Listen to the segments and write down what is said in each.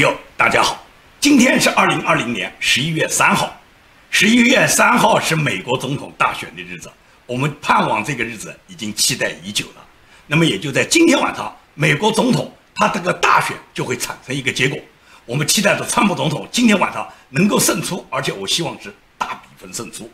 友，大家好，今天是二零二零年十一月三号，十一月三号是美国总统大选的日子，我们盼望这个日子已经期待已久了。那么也就在今天晚上，美国总统他这个大选就会产生一个结果，我们期待着川普总统今天晚上能够胜出，而且我希望是大比分胜出。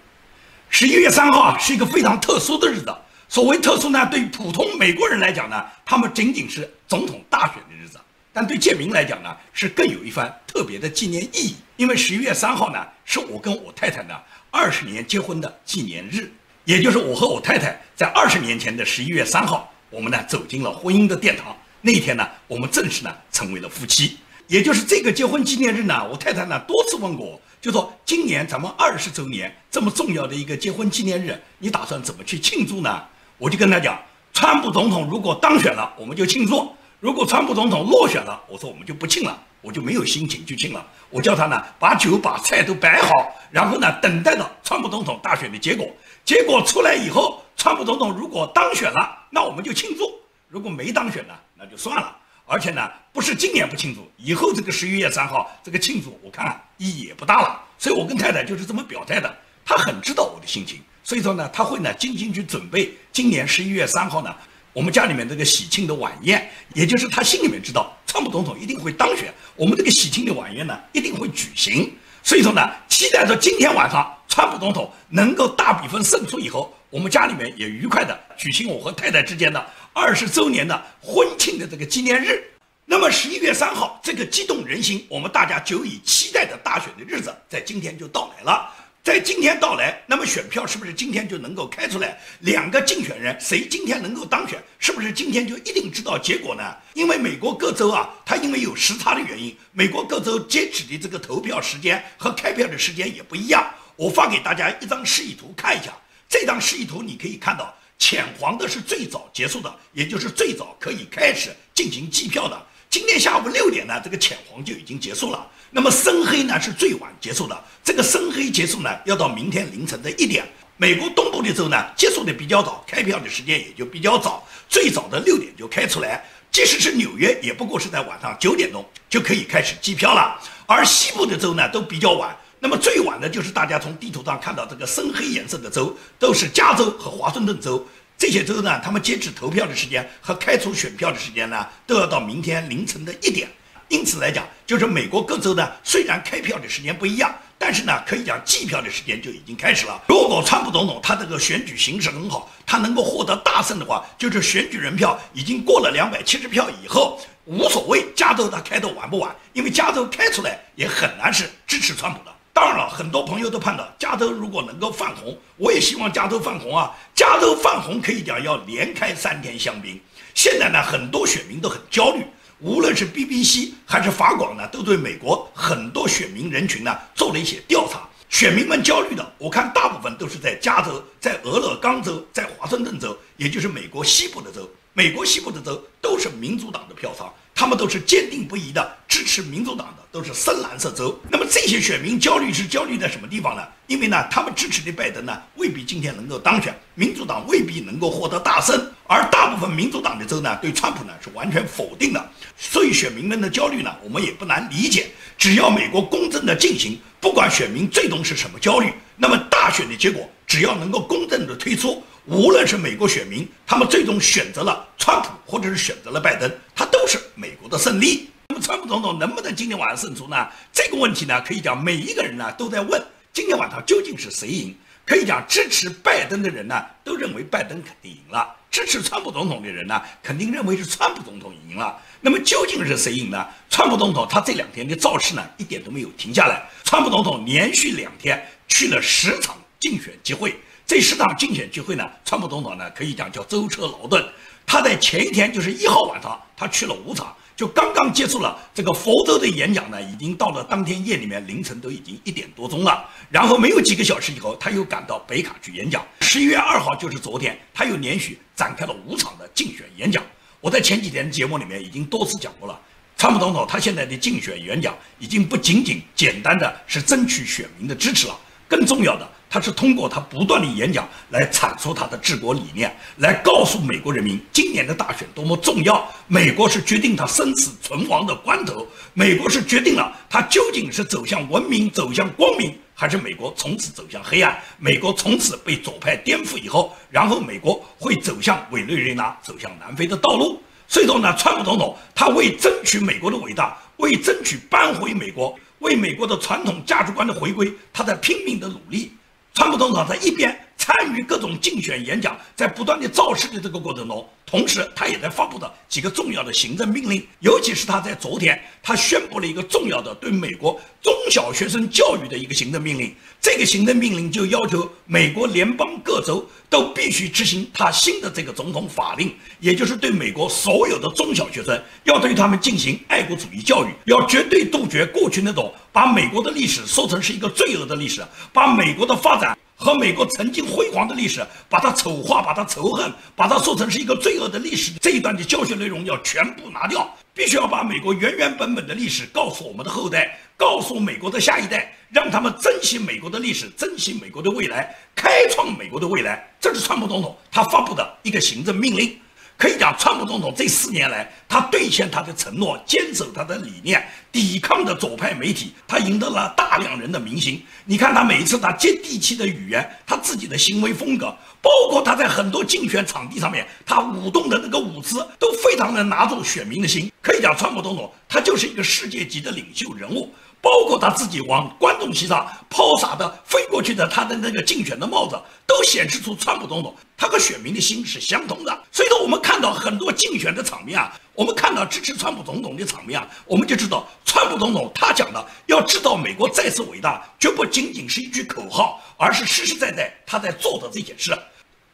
十一月三号啊，是一个非常特殊的日子。所谓特殊呢，对普通美国人来讲呢，他们仅仅是总统大选的日子。但对建明来讲呢，是更有一番特别的纪念意义，因为十一月三号呢，是我跟我太太呢二十年结婚的纪念日，也就是我和我太太在二十年前的十一月三号，我们呢走进了婚姻的殿堂。那一天呢，我们正式呢成为了夫妻。也就是这个结婚纪念日呢，我太太呢多次问过我，就说今年咱们二十周年这么重要的一个结婚纪念日，你打算怎么去庆祝呢？我就跟他讲，川普总统如果当选了，我们就庆祝。如果川普总统落选了，我说我们就不庆了，我就没有心情去庆了。我叫他呢把酒把菜都摆好，然后呢等待着川普总统大选的结果。结果出来以后，川普总统如果当选了，那我们就庆祝；如果没当选呢，那就算了。而且呢，不是今年不庆祝，以后这个十一月三号这个庆祝，我看意义也不大了。所以我跟太太就是这么表态的，她很知道我的心情，所以说呢，她会呢精心去准备今年十一月三号呢。我们家里面这个喜庆的晚宴，也就是他心里面知道，川普总统一定会当选，我们这个喜庆的晚宴呢一定会举行。所以说呢，期待着今天晚上川普总统能够大比分胜出以后，我们家里面也愉快的举行我和太太之间的二十周年的婚庆的这个纪念日。那么十一月三号这个激动人心，我们大家久已期待的大选的日子，在今天就到来了。在今天到来，那么选票是不是今天就能够开出来？两个竞选人谁今天能够当选？是不是今天就一定知道结果呢？因为美国各州啊，它因为有时差的原因，美国各州截止的这个投票时间和开票的时间也不一样。我发给大家一张示意图看一下，这张示意图你可以看到，浅黄的是最早结束的，也就是最早可以开始进行计票的。今天下午六点呢，这个浅黄就已经结束了。那么深黑呢是最晚结束的，这个深黑结束呢要到明天凌晨的一点。美国东部的州呢结束的比较早，开票的时间也就比较早，最早的六点就开出来。即使是纽约，也不过是在晚上九点钟就可以开始计票了。而西部的州呢都比较晚，那么最晚的就是大家从地图上看到这个深黑颜色的州，都是加州和华盛顿州。这些州呢，他们截止投票的时间和开出选票的时间呢，都要到明天凌晨的一点。因此来讲，就是美国各州呢，虽然开票的时间不一样，但是呢，可以讲计票的时间就已经开始了。如果川普总统他这个选举形势很好，他能够获得大胜的话，就是选举人票已经过了两百七十票以后，无所谓加州他开的晚不晚，因为加州开出来也很难是支持川普的。当然了，很多朋友都盼到加州如果能够泛红，我也希望加州泛红啊。加州泛红可以讲要连开三天香槟。现在呢，很多选民都很焦虑，无论是 BBC 还是法广呢，都对美国很多选民人群呢做了一些调查。选民们焦虑的，我看大部分都是在加州、在俄勒冈州、在华盛顿州，也就是美国西部的州。美国西部的州都是民主党的票仓。他们都是坚定不移的支持民主党的，都是深蓝色州。那么这些选民焦虑是焦虑在什么地方呢？因为呢，他们支持的拜登呢，未必今天能够当选，民主党未必能够获得大胜，而大部分民主党的州呢，对川普呢是完全否定的。所以选民们的焦虑呢，我们也不难理解。只要美国公正的进行，不管选民最终是什么焦虑，那么大选的结果只要能够公正的推出。无论是美国选民，他们最终选择了川普，或者是选择了拜登，他都是美国的胜利。那么，川普总统能不能今天晚上胜出呢？这个问题呢，可以讲每一个人呢都在问：今天晚上究竟是谁赢？可以讲，支持拜登的人呢，都认为拜登肯定赢了；支持川普总统的人呢，肯定认为是川普总统赢了。那么，究竟是谁赢呢？川普总统他这两天的造势呢，一点都没有停下来。川普总统连续两天去了十场竞选集会。这十场竞选聚会呢，川普总统呢可以讲叫舟车劳顿。他在前一天就是一号晚上，他去了五场，就刚刚结束了这个佛州的演讲呢，已经到了当天夜里面凌晨都已经一点多钟了。然后没有几个小时以后，他又赶到北卡去演讲。十一月二号就是昨天，他又连续展开了五场的竞选演讲。我在前几天节目里面已经多次讲过了，川普总统他现在的竞选演讲已经不仅仅简单的是争取选民的支持了。更重要的，他是通过他不断的演讲来阐述他的治国理念，来告诉美国人民今年的大选多么重要。美国是决定他生死存亡的关头，美国是决定了他究竟是走向文明、走向光明，还是美国从此走向黑暗。美国从此被左派颠覆以后，然后美国会走向委内瑞拉、走向南非的道路。所以说呢，川普总统他为争取美国的伟大，为争取扳回美国，为美国的传统价值观的回归，他在拼命的努力。川普总统在一边参与各种竞选演讲，在不断的造势的这个过程中，同时他也在发布的几个重要的行政命令，尤其是他在昨天，他宣布了一个重要的对美国中小学生教育的一个行政命令。这个行政命令就要求美国联邦各州都必须执行他新的这个总统法令，也就是对美国所有的中小学生要对他们进行爱国主义教育，要绝对杜绝过去那种把美国的历史说成是一个罪恶的历史，把美国的发展。和美国曾经辉煌的历史，把它丑化，把它仇恨，把它说成是一个罪恶的历史，这一段的教学内容要全部拿掉，必须要把美国原原本本的历史告诉我们的后代，告诉美国的下一代，让他们珍惜美国的历史，珍惜美国的未来，开创美国的未来。这是川普总统他发布的一个行政命令。可以讲，川普总统这四年来，他兑现他的承诺，坚守他的理念，抵抗的左派媒体，他赢得了大量人的民心。你看他每一次他接地气的语言，他自己的行为风格，包括他在很多竞选场地上面，他舞动的那个舞姿，都非常能拿住选民的心。可以讲，川普总统他就是一个世界级的领袖人物。包括他自己往观众席上抛洒的飞过去的他的那个竞选的帽子，都显示出川普总统他和选民的心是相通的。所以说，我们看到很多竞选的场面啊，我们看到支持川普总统的场面啊，我们就知道川普总统他讲的要知道美国再次伟大，绝不仅仅是一句口号，而是实实在在他在做的这些事。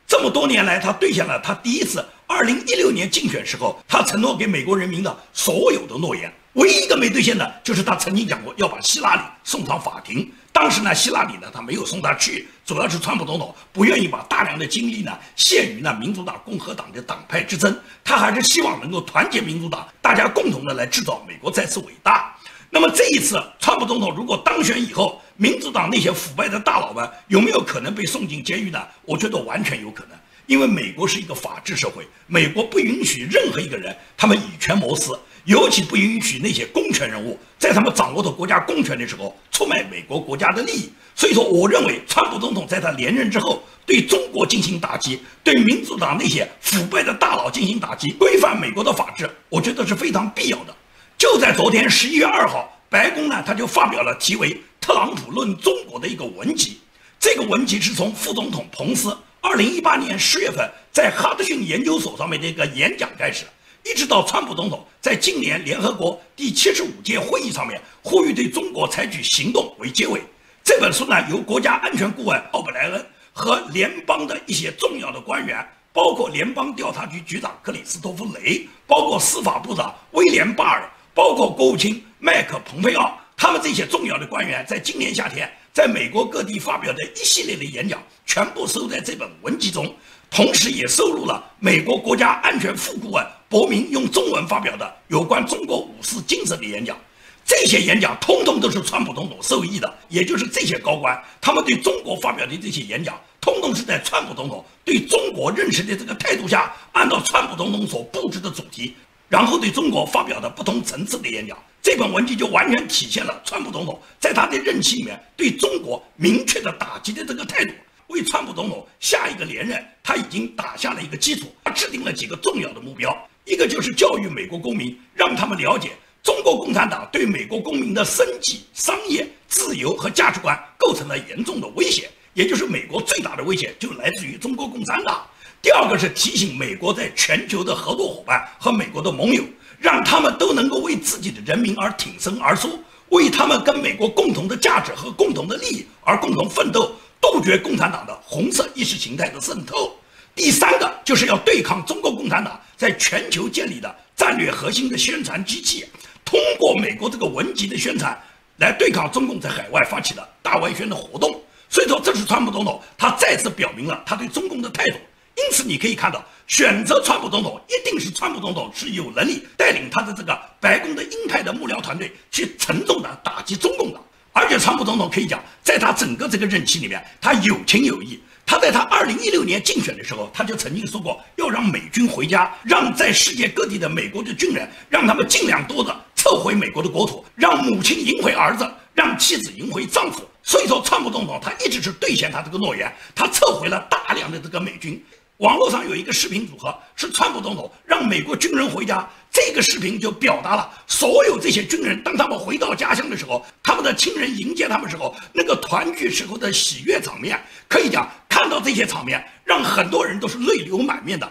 这么多年来，他兑现了他第一次二零一六年竞选时候他承诺给美国人民的所有的诺言。唯一一个没兑现的，就是他曾经讲过要把希拉里送上法庭。当时呢，希拉里呢，他没有送他去，主要是川普总统不愿意把大量的精力呢限于呢民主党、共和党的党派之争，他还是希望能够团结民主党，大家共同的来制造美国再次伟大。那么这一次，川普总统如果当选以后，民主党那些腐败的大佬们有没有可能被送进监狱呢？我觉得完全有可能，因为美国是一个法治社会，美国不允许任何一个人他们以权谋私。尤其不允许那些公权人物在他们掌握着国家公权的时候出卖美国国家的利益。所以说，我认为川普总统在他连任之后，对中国进行打击，对民主党那些腐败的大佬进行打击，规范美国的法治，我觉得是非常必要的。就在昨天十一月二号，白宫呢他就发表了题为《特朗普论中国》的一个文集。这个文集是从副总统彭斯二零一八年十月份在哈德逊研究所上面的一个演讲开始。一直到川普总统在今年联合国第七十五届会议上面呼吁对中国采取行动为结尾，这本书呢由国家安全顾问奥布莱恩和联邦的一些重要的官员，包括联邦调查局局长克里斯托弗雷，包括司法部长威廉巴尔，包括国务卿麦克蓬佩奥，他们这些重要的官员在今年夏天在美国各地发表的一系列的演讲，全部收在这本文集中。同时，也收录了美国国家安全副顾问伯明用中文发表的有关中国武士精神的演讲。这些演讲通通都是川普总统受益的，也就是这些高官他们对中国发表的这些演讲，通通是在川普总统对中国认识的这个态度下，按照川普总统所布置的主题，然后对中国发表的不同层次的演讲。这本文集就完全体现了川普总统在他的任期里面对中国明确的打击的这个态度。为川普总统下一个连任，他已经打下了一个基础。他制定了几个重要的目标，一个就是教育美国公民，让他们了解中国共产党对美国公民的生计、商业自由和价值观构成了严重的威胁，也就是美国最大的威胁就来自于中国共产党。第二个是提醒美国在全球的合作伙伴和美国的盟友，让他们都能够为自己的人民而挺身而出，为他们跟美国共同的价值和共同的利益而共同奋斗。杜绝共产党的红色意识形态的渗透。第三个就是要对抗中国共产党在全球建立的战略核心的宣传机器，通过美国这个文集的宣传来对抗中共在海外发起的大外宣的活动。所以说，这是川普总统他再次表明了他对中共的态度。因此，你可以看到，选择川普总统一定是川普总统是有能力带领他的这个白宫的鹰派的幕僚团队去沉重的打击中共的。而且川普总统可以讲，在他整个这个任期里面，他有情有义。他在他二零一六年竞选的时候，他就曾经说过，要让美军回家，让在世界各地的美国的军人，让他们尽量多的撤回美国的国土，让母亲赢回儿子，让妻子赢回丈夫。所以说，川普总统他一直是兑现他这个诺言，他撤回了大量的这个美军。网络上有一个视频组合，是川普总统让美国军人回家。这个视频就表达了所有这些军人，当他们回到家乡的时候，他们的亲人迎接他们时候，那个团聚时候的喜悦场面。可以讲，看到这些场面，让很多人都是泪流满面的。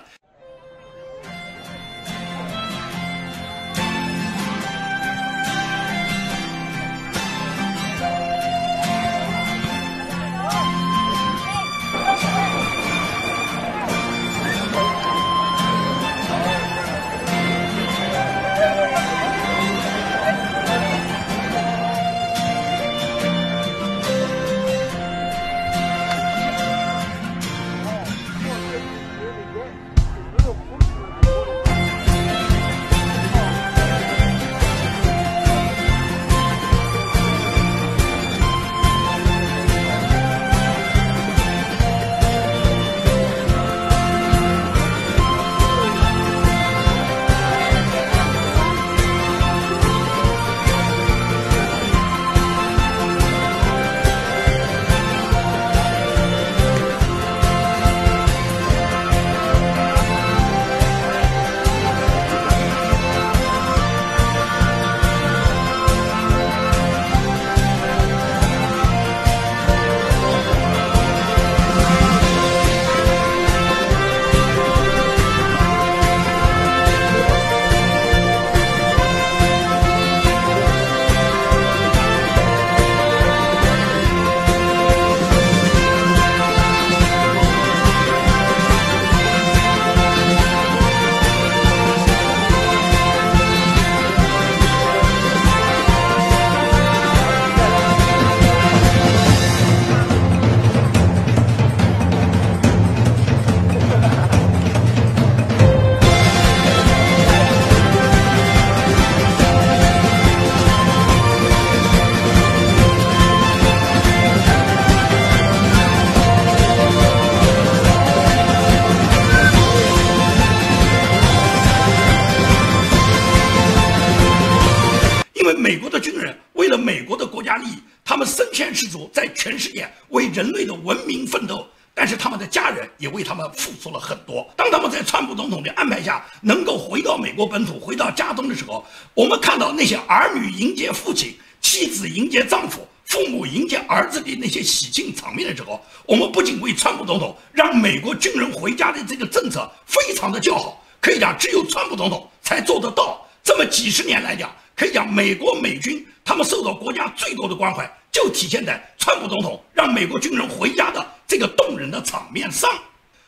是他们的家人也为他们付出了很多。当他们在川普总统的安排下能够回到美国本土，回到家中的时候，我们看到那些儿女迎接父亲、妻子迎接丈夫、父母迎接儿子的那些喜庆场面的时候，我们不仅为川普总统让美国军人回家的这个政策非常的叫好。可以讲，只有川普总统才做得到。这么几十年来讲。可以讲，美国美军他们受到国家最多的关怀，就体现在川普总统让美国军人回家的这个动人的场面上。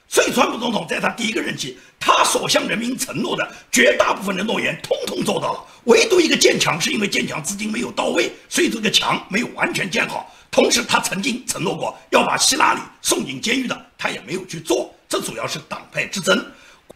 所以，川普总统在他第一个任期，他所向人民承诺的绝大部分的诺言，通通做到了。唯独一个建墙，是因为建墙资金没有到位，所以这个墙没有完全建好。同时，他曾经承诺过要把希拉里送进监狱的，他也没有去做。这主要是党派之争。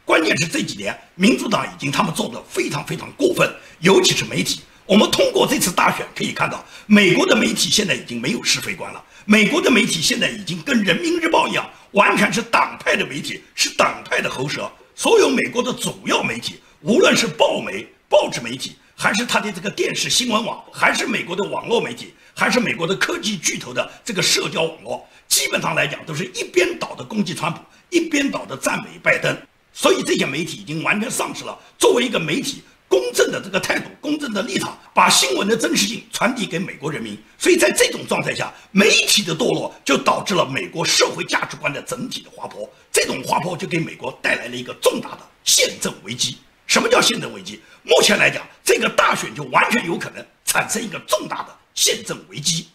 关键是这几年，民主党已经他们做的非常非常过分，尤其是媒体。我们通过这次大选可以看到，美国的媒体现在已经没有是非观了。美国的媒体现在已经跟人民日报一样，完全是党派的媒体，是党派的喉舌。所有美国的主要媒体，无论是报媒、报纸媒体，还是他的这个电视新闻网，还是美国的网络媒体，还是美国的科技巨头的这个社交网络，基本上来讲，都是一边倒的攻击川普，一边倒的赞美拜登。所以这些媒体已经完全丧失了作为一个媒体公正的这个态度、公正的立场，把新闻的真实性传递给美国人民。所以在这种状态下，媒体的堕落就导致了美国社会价值观的整体的滑坡。这种滑坡就给美国带来了一个重大的宪政危机。什么叫宪政危机？目前来讲，这个大选就完全有可能产生一个重大的宪政危机。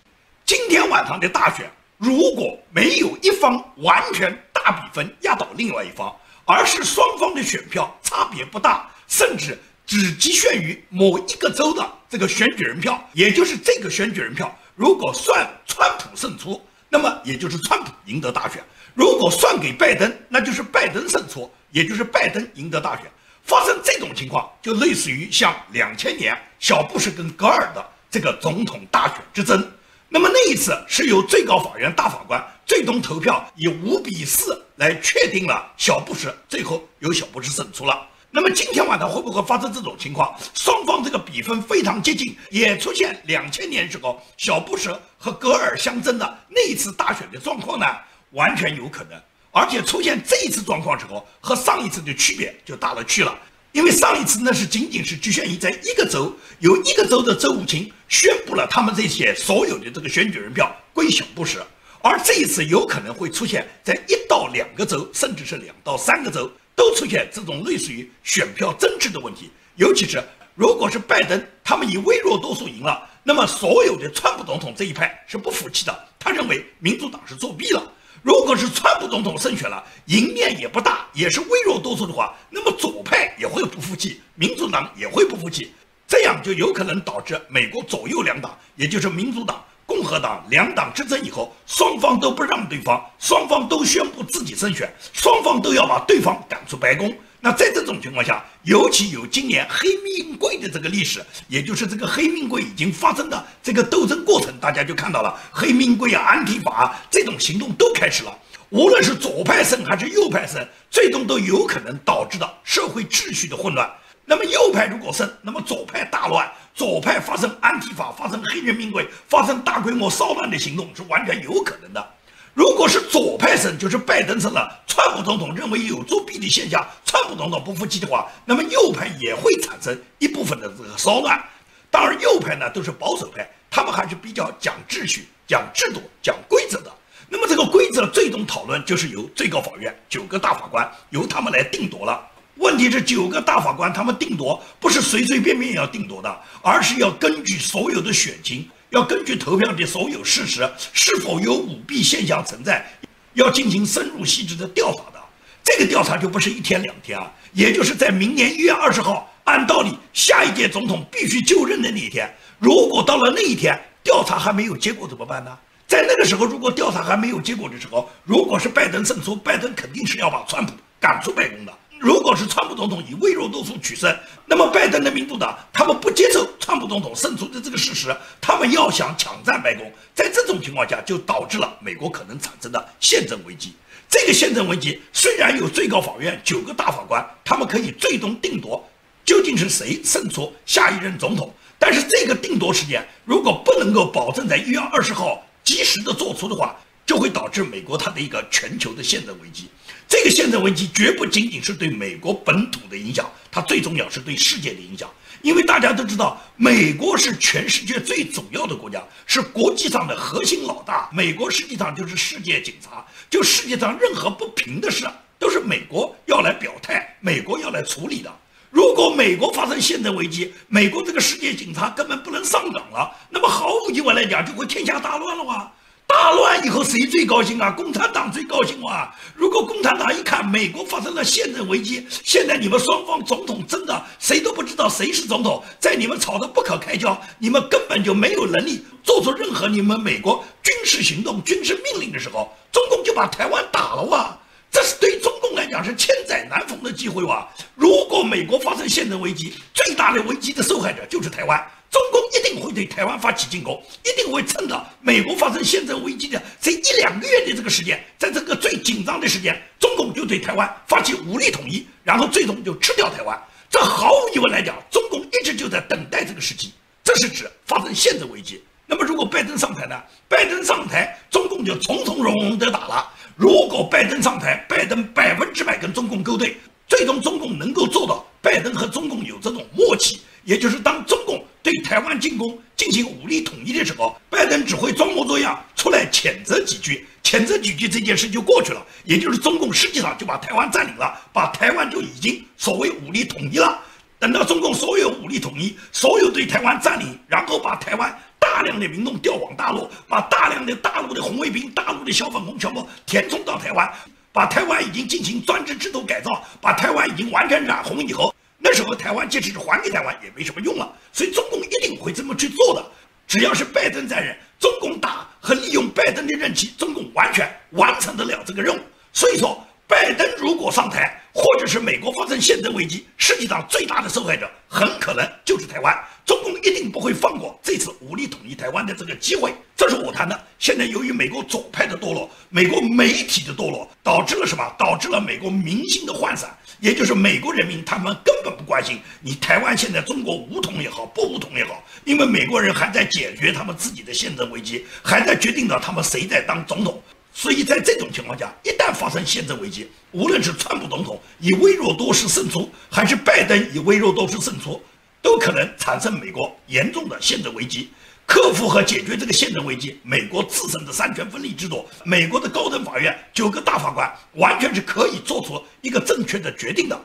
今天晚上的大选，如果没有一方完全大比分压倒另外一方，而是双方的选票差别不大，甚至只局限于某一个州的这个选举人票，也就是这个选举人票，如果算川普胜出，那么也就是川普赢得大选；如果算给拜登，那就是拜登胜出，也就是拜登赢得大选。发生这种情况，就类似于像两千年小布什跟戈尔的这个总统大选之争。那么那一次是由最高法院大法官最终投票以五比四来确定了小布什最后由小布什胜出了。那么今天晚上会不会发生这种情况？双方这个比分非常接近，也出现两千年时候小布什和戈尔相争的那一次大选的状况呢？完全有可能。而且出现这一次状况时候，和上一次的区别就大了去了。因为上一次那是仅仅是局限于在一个州，由一个州的州务卿宣布了他们这些所有的这个选举人票归小布什，而这一次有可能会出现在一到两个州，甚至是两到三个州。都出现这种类似于选票增值的问题，尤其是如果是拜登他们以微弱多数赢了，那么所有的川普总统这一派是不服气的，他认为民主党是作弊了。如果是川普总统胜选了，赢面也不大，也是微弱多数的话，那么左派也会不服气，民主党也会不服气，这样就有可能导致美国左右两党，也就是民主党。共和党两党执政以后，双方都不让对方，双方都宣布自己胜选，双方都要把对方赶出白宫。那在这种情况下，尤其有今年黑命贵的这个历史，也就是这个黑命贵已经发生的这个斗争过程，大家就看到了黑命贵啊、安提法啊这种行动都开始了。无论是左派胜还是右派胜，最终都有可能导致的社会秩序的混乱。那么右派如果胜，那么左派大乱。左派发生安提法、发生黑人命贵、发生大规模骚乱的行动是完全有可能的。如果是左派胜，就是拜登胜了，川普总统认为有作弊的现象，川普总统不服气的话，那么右派也会产生一部分的这个骚乱。当然，右派呢都是保守派，他们还是比较讲秩序、讲制度、讲规则的。那么这个规则最终讨论就是由最高法院九个大法官由他们来定夺了。问题是九个大法官他们定夺不是随随便便要定夺的，而是要根据所有的选情，要根据投票的所有事实，是否有舞弊现象存在，要进行深入细致的调查的。这个调查就不是一天两天啊，也就是在明年一月二十号，按道理下一届总统必须就任的那一天，如果到了那一天调查还没有结果怎么办呢？在那个时候，如果调查还没有结果的时候，如果是拜登胜出，拜登肯定是要把川普赶出白宫的。如果是川普总统以微弱多数取胜，那么拜登的民主党他们不接受川普总统胜出的这个事实，他们要想抢占白宫，在这种情况下就导致了美国可能产生的宪政危机。这个宪政危机虽然有最高法院九个大法官，他们可以最终定夺究竟是谁胜出下一任总统，但是这个定夺时间如果不能够保证在一月二十号及时的做出的话，就会导致美国它的一个全球的宪政危机。这个现在危机绝不仅仅是对美国本土的影响，它最重要是对世界的影响。因为大家都知道，美国是全世界最主要的国家，是国际上的核心老大。美国实际上就是世界警察，就世界上任何不平的事，都是美国要来表态，美国要来处理的。如果美国发生现在危机，美国这个世界警察根本不能上岗了，那么毫无疑问来讲，就会天下大乱了哇！大乱以后谁最高兴啊？共产党最高兴哇！如果共产党一看美国发生了宪政危机，现在你们双方总统真的谁都不知道谁是总统，在你们吵得不可开交，你们根本就没有能力做出任何你们美国军事行动、军事命令的时候，中共就把台湾打了哇！这是对中共来讲是千载难逢的机会哇！如果美国发生宪政危机，最大的危机的受害者就是台湾。中共一定会对台湾发起进攻，一定会趁着美国发生宪政危机的这一两个月的这个时间，在这个最紧张的时间，中共就对台湾发起武力统一，然后最终就吃掉台湾。这毫无疑问来讲，中共一直就在等待这个时机。这是指发生宪政危机。那么如果拜登上台呢？拜登上台，中共就从从容容地打了。如果拜登上台，拜登百分之百跟中共勾兑，最终中共能够做到拜登和中共有这种默契。也就是当中共对台湾进攻进行武力统一的时候，拜登只会装模作样出来谴责几句，谴责几句这件事就过去了。也就是中共实际上就把台湾占领了，把台湾就已经所谓武力统一了。等到中共所有武力统一，所有对台湾占领，然后把台湾大量的民众调往大陆，把大量的大陆的红卫兵、大陆的小粉红全部填充到台湾，把台湾已经进行专制制度改造，把台湾已经完全染红以后。那时候台湾即使是还给台湾也没什么用了，所以中共一定会这么去做的。只要是拜登在任，中共打和利用拜登的任期，中共完全完成得了这个任务。所以说，拜登如果上台，或者是美国发生宪政危机，世界上最大的受害者很可能就是台湾。中共一定不会放过这次武力统一台湾的这个机会。这是我谈的。现在由于美国左派的堕落，美国媒体的堕落，导致了什么？导致了美国民心的涣散，也就是美国人民他们根本不关心你台湾现在中国武统也好，不武统也好，因为美国人还在解决他们自己的宪政危机，还在决定着他们谁在当总统。所以在这种情况下，一旦发生宪政危机，无论是川普总统以微弱多势胜出，还是拜登以微弱多势胜出，都可能产生美国严重的宪政危机。克服和解决这个宪政危机，美国自身的三权分立制度，美国的高等法院九个大法官完全是可以做出一个正确的决定的，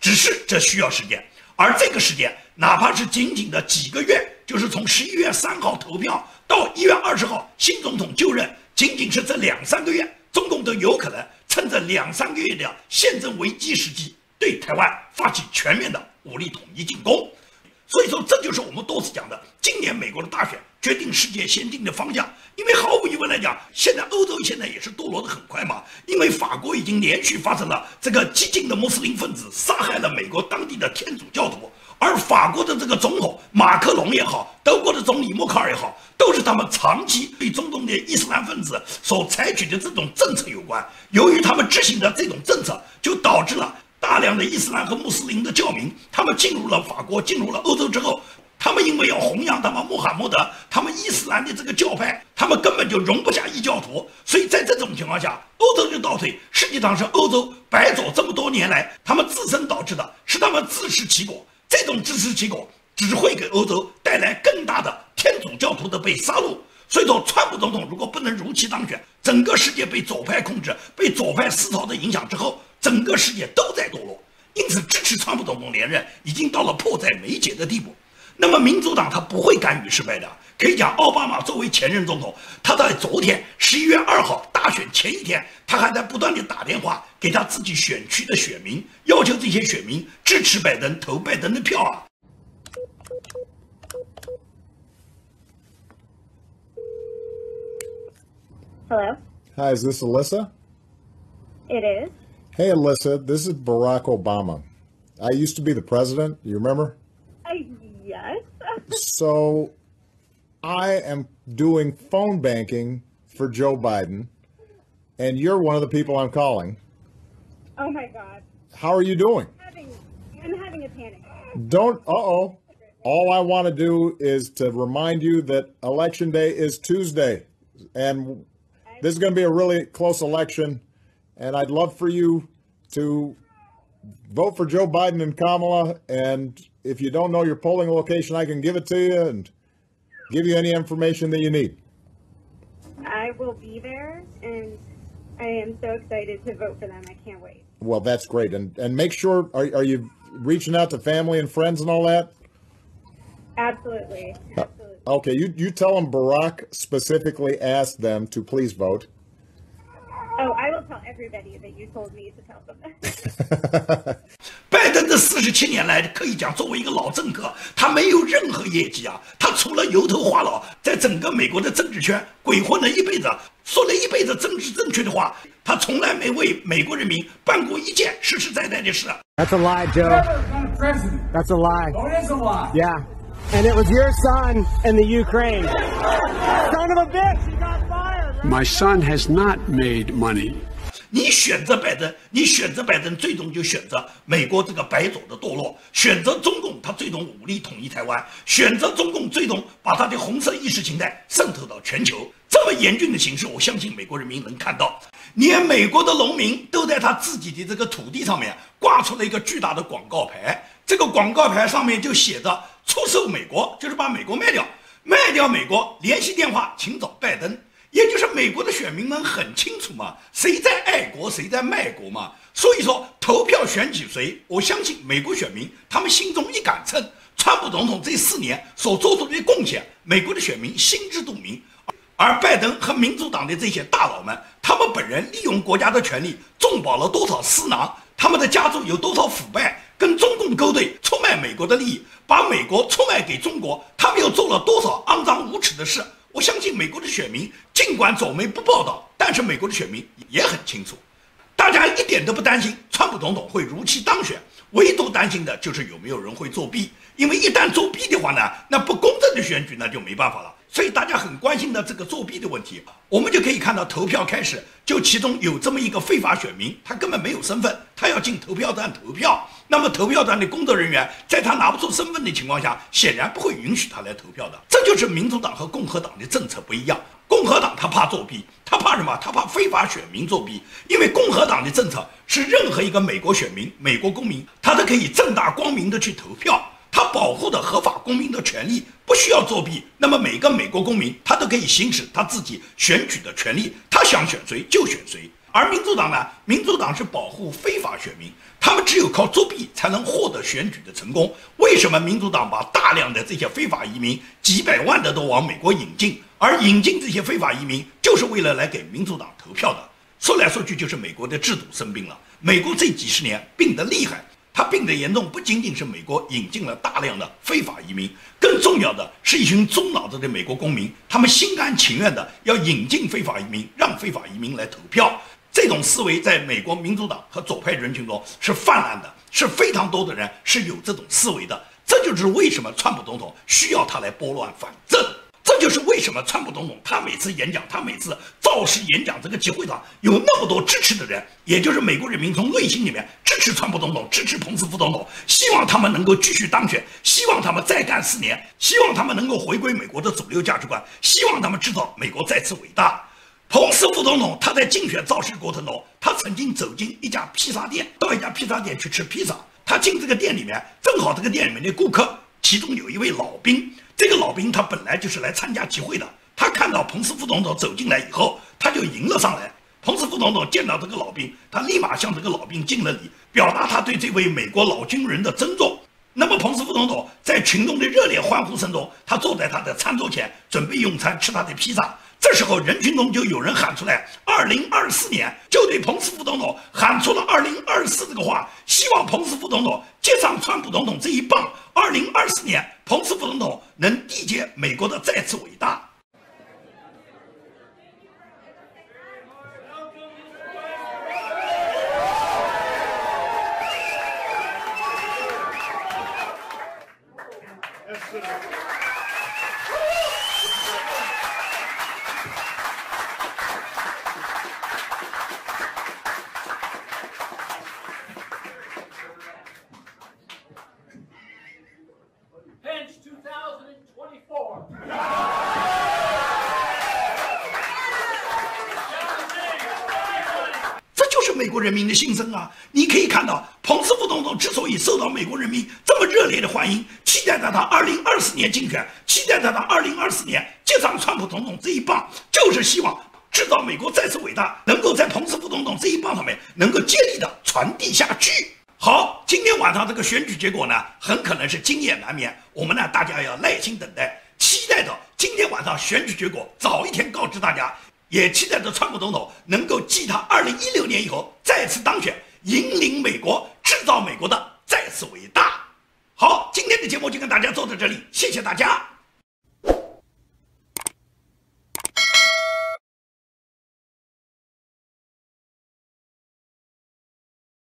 只是这需要时间。而这个时间，哪怕是仅仅的几个月，就是从十一月三号投票到一月二十号新总统就任。仅仅是这两三个月，中共都有可能趁着两三个月的宪政危机时机，对台湾发起全面的武力统一进攻。所以说，这就是我们多次讲的，今年美国的大选决定世界先进的方向。因为毫无疑问来讲，现在欧洲现在也是堕落的很快嘛。因为法国已经连续发生了这个激进的穆斯林分子杀害了美国当地的天主教徒。而法国的这个总统马克龙也好，德国的总理默克尔也好，都是他们长期对中东的伊斯兰分子所采取的这种政策有关。由于他们执行的这种政策，就导致了大量的伊斯兰和穆斯林的教民，他们进入了法国，进入了欧洲之后，他们因为要弘扬他们穆罕默德，他们伊斯兰的这个教派，他们根本就容不下异教徒，所以在这种情况下，欧洲就倒退。实际上是欧洲白左这么多年来，他们自身导致的，是他们自食其果。这种自食其果只会给欧洲带来更大的天主教徒的被杀戮。所以说，川普总统如果不能如期当选，整个世界被左派控制、被左派思潮的影响之后，整个世界都在堕落。因此，支持川普总统连任已经到了迫在眉睫的地步。那么，民主党他不会甘于失败的。可以讲，奥巴马作为前任总统，他在昨天十一月二号大选前一天，他还在不断的打电话给他自己选区的选民，要求这些选民支持拜登，投拜登的票啊。Hello. Hi, is this Alyssa? It is. Hey, Alyssa, this is Barack Obama. I used to be the president. You remember? Uh, yes. so I am doing phone banking for Joe Biden, and you're one of the people I'm calling. Oh my God. How are you doing? Having, I'm having a panic. Don't, uh oh. All I want to do is to remind you that election day is Tuesday, and this is going to be a really close election, and I'd love for you to vote for Joe Biden and Kamala. And if you don't know your polling location, I can give it to you and give you any information that you need. I will be there, and I am so excited to vote for them. I can't wait. Well, that's great, and and make sure are are you reaching out to family and friends and all that? Absolutely. Absolutely. Okay, you you tell them Barack specifically asked them to please vote Oh, I will tell everybody that you told me to tell them. 拜登这四十七年来，可以讲作为一个老政客，他没有任何业绩啊。他除了油头花脑，在整个美国的政治圈鬼混了一辈子，说了一辈子政治正确的话，他从来没为美国人民办过一件实实在在的事。That's a lie, Joe. Not a president. That's a lie. Oh, it is a lie. Yeah. And it was your son in the Ukraine. Son of a bitch, he got fired. My son has not made money. 你选择拜登，你选择拜登，最终就选择美国这个白左的堕落，选择中共，他最终武力统一台湾，选择中共，最终把他的红色意识形态渗透到全球。这么严峻的形势，我相信美国人民能看到。连美国的农民都在他自己的这个土地上面挂出了一个巨大的广告牌，这个广告牌上面就写着“出售美国”，就是把美国卖掉，卖掉美国。联系电话，请找拜登。也就是美国的选民们很清楚嘛，谁在爱国，谁在卖国嘛。所以说，投票选举谁，我相信美国选民他们心中一杆秤。川普总统这四年所做出的贡献，美国的选民心知肚明。而拜登和民主党的这些大佬们，他们本人利用国家的权力，重保了多少私囊，他们的家族有多少腐败，跟中共勾兑，出卖美国的利益，把美国出卖给中国，他们又做了多少肮脏无耻的事？我相信美国的选民尽管走媒不报道，但是美国的选民也很清楚。大家一点都不担心川普总统会如期当选，唯独担心的就是有没有人会作弊。因为一旦作弊的话呢，那不公正的选举那就没办法了。所以大家很关心的这个作弊的问题，我们就可以看到投票开始，就其中有这么一个非法选民，他根本没有身份，他要进投票站投票。那么投票站的工作人员在他拿不出身份的情况下，显然不会允许他来投票的。这就是民主党和共和党的政策不一样。共和党他怕作弊，他怕什么？他怕非法选民作弊。因为共和党的政策是任何一个美国选民、美国公民，他都可以正大光明的去投票。他保护的合法公民的权利不需要作弊，那么每个美国公民他都可以行使他自己选举的权利，他想选谁就选谁。而民主党呢？民主党是保护非法选民，他们只有靠作弊才能获得选举的成功。为什么民主党把大量的这些非法移民几百万的都往美国引进？而引进这些非法移民就是为了来给民主党投票的。说来说去就是美国的制度生病了。美国这几十年病得厉害。他病得严重，不仅仅是美国引进了大量的非法移民，更重要的是一群中脑子的美国公民，他们心甘情愿的要引进非法移民，让非法移民来投票。这种思维在美国民主党和左派人群中是泛滥的，是非常多的人是有这种思维的。这就是为什么川普总统需要他来拨乱反正。就是为什么川普总统他每次演讲，他每次造势演讲这个集会上有那么多支持的人，也就是美国人民从内心里面支持川普总统，支持彭斯副总统，希望他们能够继续当选，希望他们再干四年，希望他们能够回归美国的主流价值观，希望他们制造美国再次伟大。彭斯副总统他在竞选造势过程中，他曾经走进一家披萨店，到一家披萨店去吃披萨，他进这个店里面，正好这个店里面的顾客其中有一位老兵。这个老兵他本来就是来参加集会的，他看到彭斯副总统走进来以后，他就迎了上来。彭斯副总统见到这个老兵，他立马向这个老兵敬了礼，表达他对这位美国老军人的尊重。那么彭斯副总统在群众的热烈欢呼声中，他坐在他的餐桌前准备用餐，吃他的披萨。这时候人群中就有人喊出来：“二零二四年！”就对彭斯副总统喊出了“二零二四”这个话，希望彭斯副总统接上川普总统这一棒。二零二四年，彭斯副总统能缔结美国的再次伟大。这就是美国人民的心声啊！你可以看到，彭斯副总统之所以受到美国人民这么热烈的欢迎，期待在他二零二四年竞选，期待在他二零二四年接上川普总统这一棒，就是希望制造美国再次伟大，能够在彭斯副总统这一棒上面能够接力的传递下去。好，今天晚上这个选举结果呢，很可能是今夜难眠，我们呢大家要耐心等待，期待着今天晚上选举结果早一天告知大家。也期待着川普总统能够继他二零一六年以后再次当选，引领美国制造美国的再次伟大。好，今天的节目就跟大家做到这里，谢谢大家。